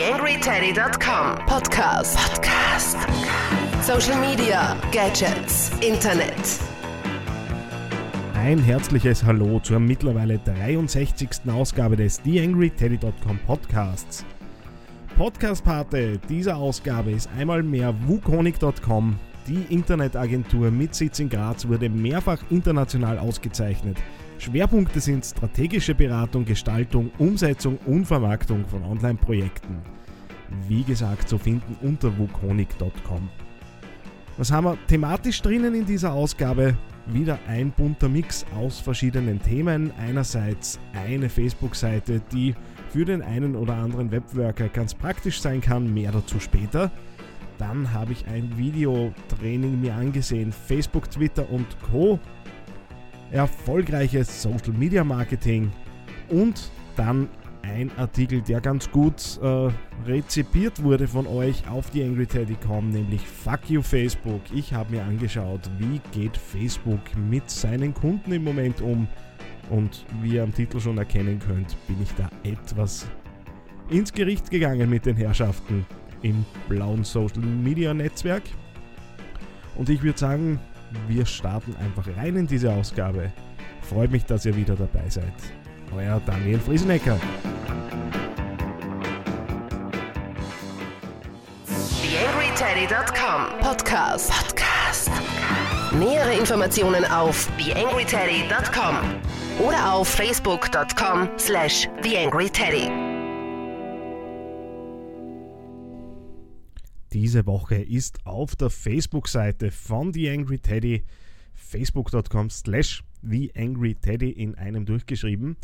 TheAngryTeddy.com Podcast. Podcast. Social Media, Gadgets, Internet. Ein herzliches Hallo zur mittlerweile 63. Ausgabe des TheAngryTeddy.com Podcasts. Podcastpate dieser Ausgabe ist einmal mehr Wukonic.com. Die Internetagentur mit Sitz in Graz wurde mehrfach international ausgezeichnet. Schwerpunkte sind strategische Beratung, Gestaltung, Umsetzung und Vermarktung von Online-Projekten. Wie gesagt, zu finden unter wukonic.com. Was haben wir thematisch drinnen in dieser Ausgabe? Wieder ein bunter Mix aus verschiedenen Themen. Einerseits eine Facebook-Seite, die für den einen oder anderen Webworker ganz praktisch sein kann, mehr dazu später. Dann habe ich ein Videotraining mir angesehen, Facebook, Twitter und Co. Erfolgreiches Social Media Marketing und dann ein Artikel, der ganz gut äh, rezipiert wurde von euch auf die AngryTeddy.com, nämlich Fuck You Facebook. Ich habe mir angeschaut, wie geht Facebook mit seinen Kunden im Moment um und wie ihr am Titel schon erkennen könnt, bin ich da etwas ins Gericht gegangen mit den Herrschaften im blauen Social Media Netzwerk. Und ich würde sagen, wir starten einfach rein in diese Ausgabe. Freut mich, dass ihr wieder dabei seid. Euer Daniel Friesenecker. TheAngryTeddy.com Podcast. Podcast. Nähere Informationen auf TheAngryTeddy.com oder auf Facebook.com slash TheAngryTeddy. Diese Woche ist auf der Facebook-Seite von The Angry Teddy facebook.com slash TheAngryTeddy in einem durchgeschrieben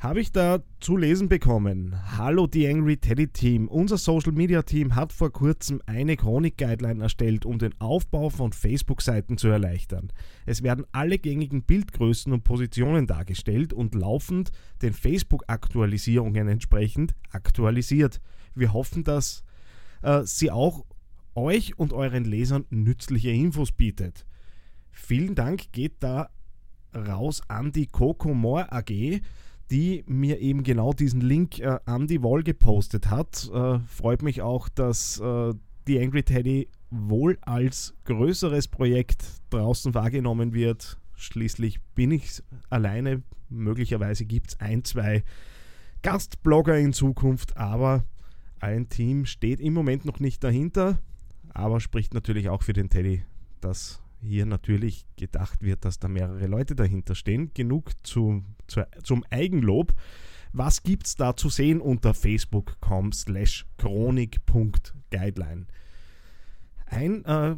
habe ich da zu lesen bekommen. Hallo The Angry Teddy Team. Unser Social Media Team hat vor kurzem eine Chronik-Guideline erstellt, um den Aufbau von Facebook-Seiten zu erleichtern. Es werden alle gängigen Bildgrößen und Positionen dargestellt und laufend den Facebook-Aktualisierungen entsprechend aktualisiert. Wir hoffen, dass äh, sie auch euch und euren Lesern nützliche Infos bietet. Vielen Dank geht da raus an die Coco More AG die mir eben genau diesen Link äh, an die Wall gepostet hat. Äh, freut mich auch, dass äh, die Angry Teddy wohl als größeres Projekt draußen wahrgenommen wird. Schließlich bin ich alleine. Möglicherweise gibt es ein, zwei Gastblogger in Zukunft, aber ein Team steht im Moment noch nicht dahinter. Aber spricht natürlich auch für den Teddy, dass hier natürlich gedacht wird, dass da mehrere Leute dahinter stehen. Genug zu, zu, zum Eigenlob. Was gibt es da zu sehen unter facebook.com slash chronik.guideline? Ein äh,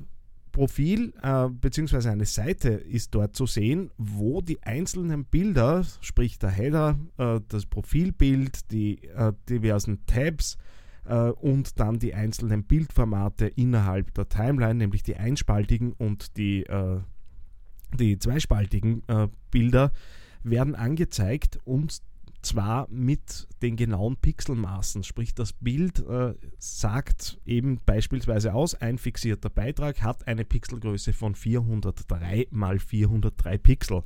Profil äh, bzw. eine Seite ist dort zu sehen, wo die einzelnen Bilder, sprich der Header, äh, das Profilbild, die äh, diversen Tabs, und dann die einzelnen Bildformate innerhalb der Timeline, nämlich die einspaltigen und die, äh, die zweispaltigen äh, Bilder, werden angezeigt und zwar mit den genauen Pixelmaßen. Sprich, das Bild äh, sagt eben beispielsweise aus, ein fixierter Beitrag hat eine Pixelgröße von 403 mal 403 Pixel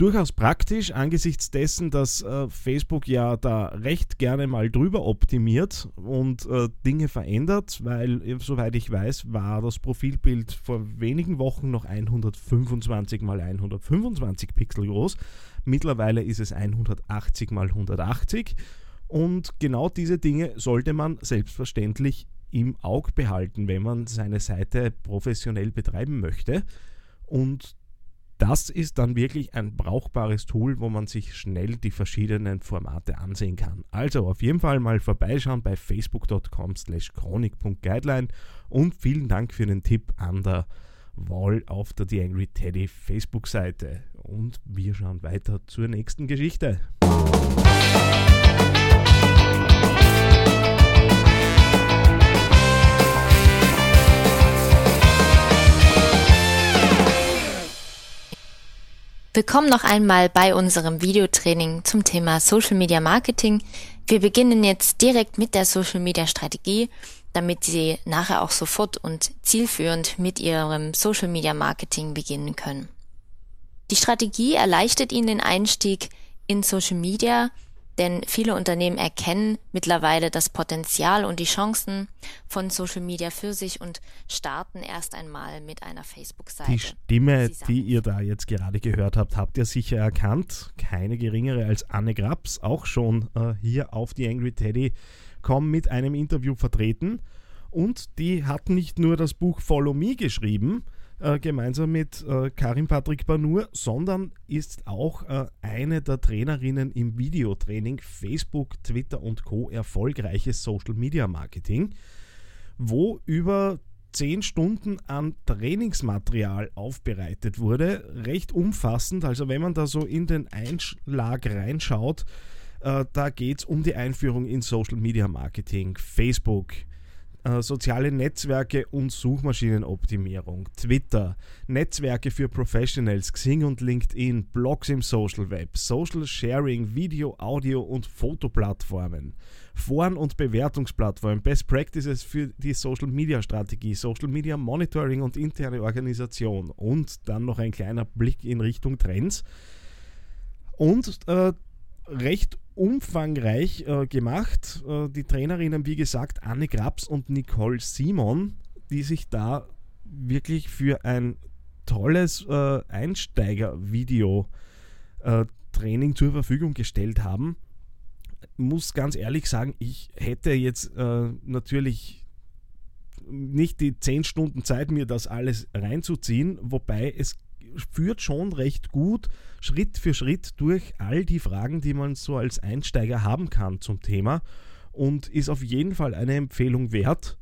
durchaus praktisch angesichts dessen, dass äh, Facebook ja da recht gerne mal drüber optimiert und äh, Dinge verändert, weil äh, soweit ich weiß, war das Profilbild vor wenigen Wochen noch 125 mal 125 Pixel groß. Mittlerweile ist es 180 mal 180 und genau diese Dinge sollte man selbstverständlich im Auge behalten, wenn man seine Seite professionell betreiben möchte. Und das ist dann wirklich ein brauchbares Tool, wo man sich schnell die verschiedenen Formate ansehen kann. Also auf jeden Fall mal vorbeischauen bei facebook.com slash chronik.guideline und vielen Dank für den Tipp an der Wall auf der The Angry Teddy Facebook-Seite. Und wir schauen weiter zur nächsten Geschichte. Willkommen noch einmal bei unserem Videotraining zum Thema Social Media Marketing. Wir beginnen jetzt direkt mit der Social Media Strategie, damit Sie nachher auch sofort und zielführend mit Ihrem Social Media Marketing beginnen können. Die Strategie erleichtert Ihnen den Einstieg in Social Media, denn viele Unternehmen erkennen mittlerweile das Potenzial und die Chancen von Social Media für sich und starten erst einmal mit einer Facebook-Seite. Die Stimme, die ihr da jetzt gerade gehört habt, habt ihr sicher erkannt. Keine geringere als Anne Grabs, auch schon äh, hier auf die Angry Teddy Com mit einem Interview vertreten. Und die hat nicht nur das Buch Follow Me geschrieben, äh, gemeinsam mit äh, Karim Patrick Banur, sondern ist auch äh, eine der Trainerinnen im Videotraining Facebook, Twitter und Co. erfolgreiches Social Media Marketing, wo über 10 Stunden an Trainingsmaterial aufbereitet wurde. Recht umfassend, also wenn man da so in den Einschlag reinschaut, äh, da geht es um die Einführung in Social Media Marketing, Facebook, äh, soziale Netzwerke und Suchmaschinenoptimierung, Twitter, Netzwerke für Professionals, Xing und LinkedIn, Blogs im Social Web, Social Sharing, Video, Audio und Fotoplattformen, Foren und Bewertungsplattformen, Best Practices für die Social Media Strategie, Social Media Monitoring und interne Organisation. Und dann noch ein kleiner Blick in Richtung Trends. Und äh, recht umfangreich äh, gemacht. Äh, die Trainerinnen, wie gesagt, Anne Grabs und Nicole Simon, die sich da wirklich für ein tolles äh, Einsteiger-Video-Training äh, zur Verfügung gestellt haben. Muss ganz ehrlich sagen, ich hätte jetzt äh, natürlich nicht die 10 Stunden Zeit, mir das alles reinzuziehen, wobei es führt schon recht gut Schritt für Schritt durch all die Fragen, die man so als Einsteiger haben kann zum Thema und ist auf jeden Fall eine Empfehlung wert.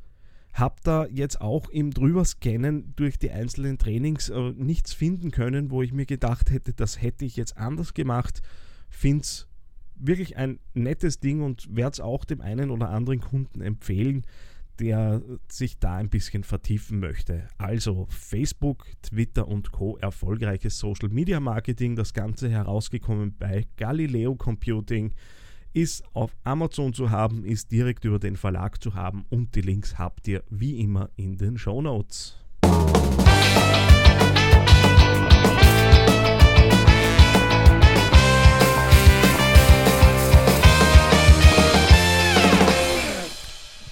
Hab da jetzt auch im Drüberscannen durch die einzelnen Trainings äh, nichts finden können, wo ich mir gedacht hätte, das hätte ich jetzt anders gemacht. Finde es wirklich ein nettes Ding und werde es auch dem einen oder anderen Kunden empfehlen der sich da ein bisschen vertiefen möchte. Also Facebook, Twitter und Co. erfolgreiches Social Media Marketing. Das Ganze herausgekommen bei Galileo Computing. Ist auf Amazon zu haben, ist direkt über den Verlag zu haben und die Links habt ihr wie immer in den Show Notes.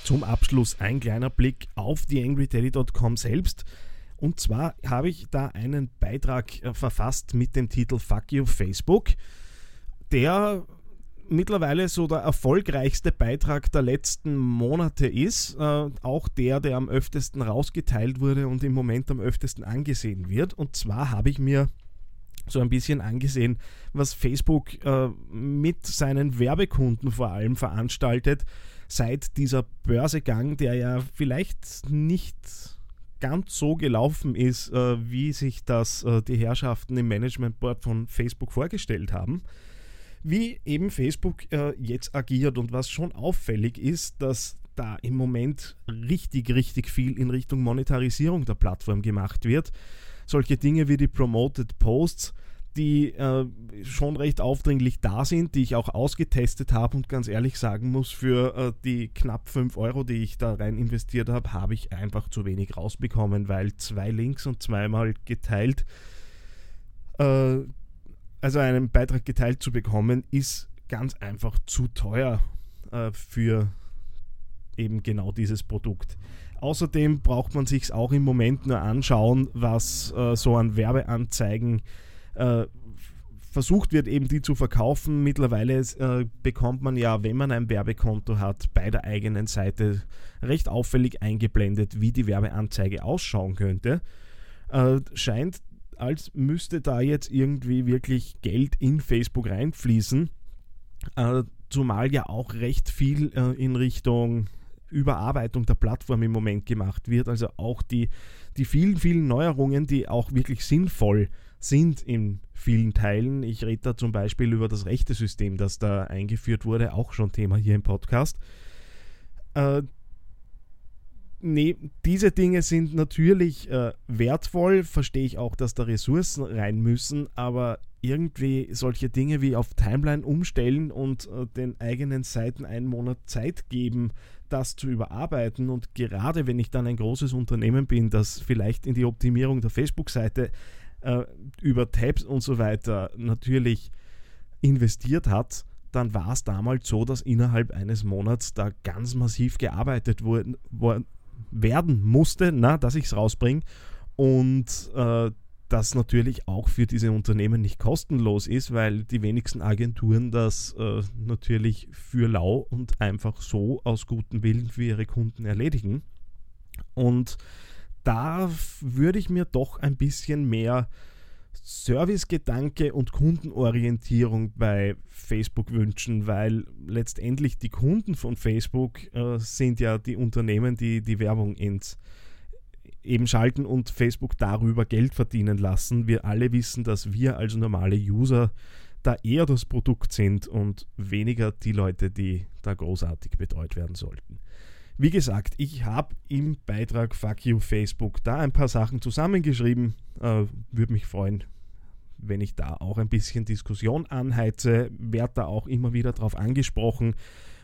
Zum Abschluss ein kleiner Blick auf die angryteddy.com selbst. Und zwar habe ich da einen Beitrag äh, verfasst mit dem Titel Fuck You Facebook, der mittlerweile so der erfolgreichste Beitrag der letzten Monate ist. Äh, auch der, der am öftesten rausgeteilt wurde und im Moment am öftesten angesehen wird. Und zwar habe ich mir so ein bisschen angesehen, was Facebook äh, mit seinen Werbekunden vor allem veranstaltet seit dieser Börsegang, der ja vielleicht nicht ganz so gelaufen ist, äh, wie sich das äh, die Herrschaften im Management Board von Facebook vorgestellt haben, wie eben Facebook äh, jetzt agiert und was schon auffällig ist, dass da im Moment richtig, richtig viel in Richtung Monetarisierung der Plattform gemacht wird. Solche Dinge wie die Promoted Posts, die äh, schon recht aufdringlich da sind, die ich auch ausgetestet habe und ganz ehrlich sagen muss, für äh, die knapp 5 Euro, die ich da rein investiert habe, habe ich einfach zu wenig rausbekommen, weil zwei Links und zweimal geteilt, äh, also einen Beitrag geteilt zu bekommen, ist ganz einfach zu teuer äh, für eben genau dieses Produkt. Außerdem braucht man sich auch im Moment nur anschauen, was äh, so an Werbeanzeigen äh, versucht wird, eben die zu verkaufen. Mittlerweile äh, bekommt man ja, wenn man ein Werbekonto hat, bei der eigenen Seite recht auffällig eingeblendet, wie die Werbeanzeige ausschauen könnte. Äh, scheint, als müsste da jetzt irgendwie wirklich Geld in Facebook reinfließen. Äh, zumal ja auch recht viel äh, in Richtung Überarbeitung der Plattform im Moment gemacht wird. Also auch die, die vielen, vielen Neuerungen, die auch wirklich sinnvoll sind sind in vielen Teilen. Ich rede da zum Beispiel über das rechte System, das da eingeführt wurde, auch schon Thema hier im Podcast. Äh, nee, diese Dinge sind natürlich äh, wertvoll, verstehe ich auch, dass da Ressourcen rein müssen, aber irgendwie solche Dinge wie auf Timeline umstellen und äh, den eigenen Seiten einen Monat Zeit geben, das zu überarbeiten. Und gerade wenn ich dann ein großes Unternehmen bin, das vielleicht in die Optimierung der Facebook-Seite äh, über Tabs und so weiter natürlich investiert hat, dann war es damals so, dass innerhalb eines Monats da ganz massiv gearbeitet wurde, werden musste, na, dass ich es rausbringe. Und äh, das natürlich auch für diese Unternehmen nicht kostenlos ist, weil die wenigsten Agenturen das äh, natürlich für lau und einfach so aus gutem Willen für ihre Kunden erledigen. Und da würde ich mir doch ein bisschen mehr Servicegedanke und Kundenorientierung bei Facebook wünschen, weil letztendlich die Kunden von Facebook äh, sind ja die Unternehmen, die die Werbung ins eben schalten und Facebook darüber Geld verdienen lassen. Wir alle wissen, dass wir als normale User da eher das Produkt sind und weniger die Leute, die da großartig betreut werden sollten. Wie gesagt, ich habe im Beitrag Fuck You Facebook da ein paar Sachen zusammengeschrieben. Äh, Würde mich freuen, wenn ich da auch ein bisschen Diskussion anheize. Werde da auch immer wieder darauf angesprochen.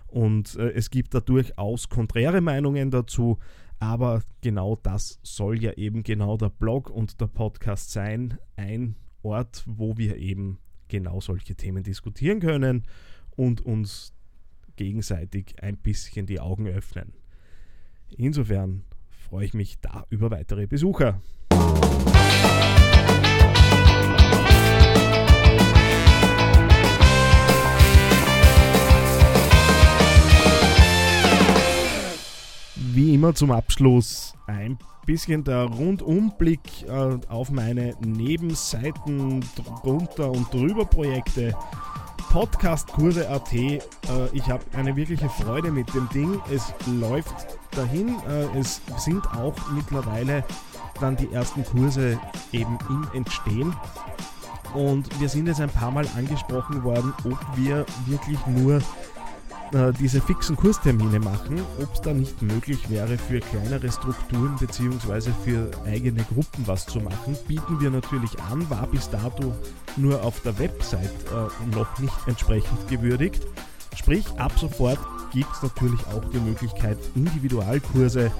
Und äh, es gibt da durchaus konträre Meinungen dazu. Aber genau das soll ja eben genau der Blog und der Podcast sein. Ein Ort, wo wir eben genau solche Themen diskutieren können und uns gegenseitig ein bisschen die Augen öffnen. Insofern freue ich mich da über weitere Besucher. wie immer zum Abschluss ein bisschen der Rundumblick äh, auf meine Nebenseiten drunter und drüber Projekte. Podcastkurse.at. Äh, ich habe eine wirkliche Freude mit dem Ding. Es läuft dahin. Äh, es sind auch mittlerweile dann die ersten Kurse eben im Entstehen. Und wir sind jetzt ein paar Mal angesprochen worden, ob wir wirklich nur äh, diese fixen Kurstermine machen, ob es da nicht möglich wäre, für kleinere Strukturen bzw. für eigene Gruppen was zu machen, bieten wir natürlich an, war bis dato nur auf der Website äh, noch nicht entsprechend gewürdigt. Sprich, ab sofort gibt es natürlich auch die Möglichkeit, Individualkurse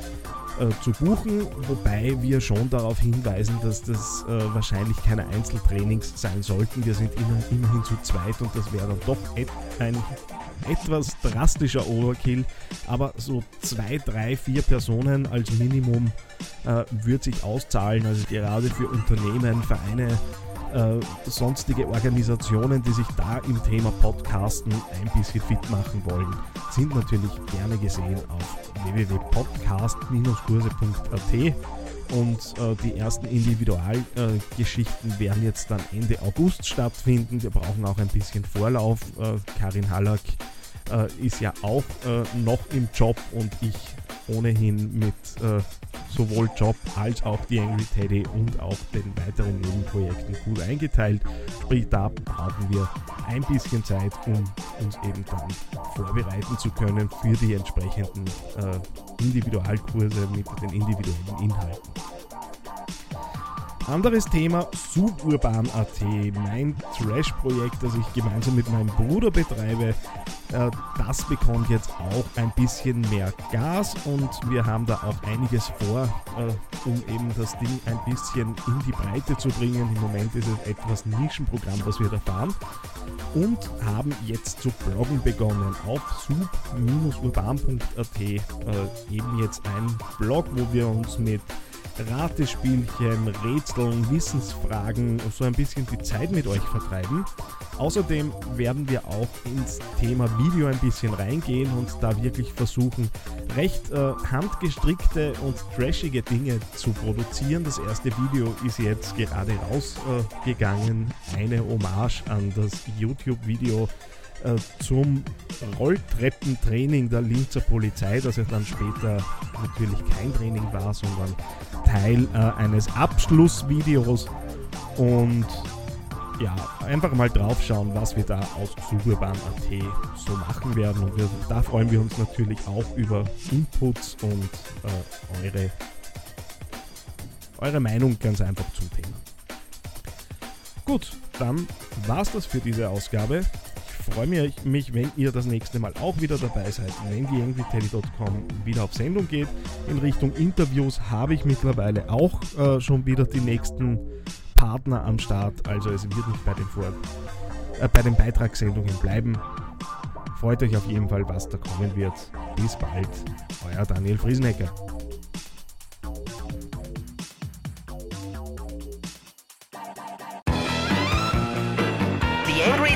äh, zu buchen, wobei wir schon darauf hinweisen, dass das äh, wahrscheinlich keine Einzeltrainings sein sollten. Wir sind immer, immerhin zu zweit und das wäre dann doch ein etwas drastischer Overkill, aber so zwei, drei, vier Personen als Minimum äh, wird sich auszahlen. Also gerade für Unternehmen, Vereine, äh, sonstige Organisationen, die sich da im Thema Podcasten ein bisschen fit machen wollen, sind natürlich gerne gesehen auf www.podcast-kurse.at. Und äh, die ersten Individualgeschichten äh, werden jetzt dann Ende August stattfinden. Wir brauchen auch ein bisschen Vorlauf. Äh, Karin Hallack ist ja auch noch im Job und ich ohnehin mit äh, sowohl Job als auch die Angry Teddy und auch den weiteren Nebenprojekten gut eingeteilt. Sprich, da brauchen wir ein bisschen Zeit, um uns eben dann vorbereiten zu können für die entsprechenden äh, Individualkurse mit den individuellen Inhalten. Anderes Thema, Suburban.at, mein Trash-Projekt, das ich gemeinsam mit meinem Bruder betreibe. Äh, das bekommt jetzt auch ein bisschen mehr Gas und wir haben da auch einiges vor, äh, um eben das Ding ein bisschen in die Breite zu bringen. Im Moment ist es etwas Nischenprogramm, das wir da fahren und haben jetzt zu bloggen begonnen auf sub-urban.at. Äh, eben jetzt ein Blog, wo wir uns mit Ratespielchen, Rätseln, Wissensfragen, so ein bisschen die Zeit mit euch vertreiben. Außerdem werden wir auch ins Thema Video ein bisschen reingehen und da wirklich versuchen, recht äh, handgestrickte und trashige Dinge zu produzieren. Das erste Video ist jetzt gerade rausgegangen, äh, eine Hommage an das YouTube-Video äh, zum Rolltreppentraining der Linzer Polizei, das ja dann später natürlich kein Training war, sondern Teil äh, eines Abschlussvideos. Und ja, einfach mal drauf schauen, was wir da aus Suburban.at so machen werden. Und wir, da freuen wir uns natürlich auch über Inputs und äh, eure, eure Meinung ganz einfach zum Thema. Gut, dann war es das für diese Ausgabe freue mich, wenn ihr das nächste Mal auch wieder dabei seid, wenn die angryteddy.com wieder auf Sendung geht. In Richtung Interviews habe ich mittlerweile auch äh, schon wieder die nächsten Partner am Start. Also es wird nicht bei den, Vor äh, bei den Beitragssendungen bleiben. Freut euch auf jeden Fall, was da kommen wird. Bis bald, euer Daniel Friesenecker.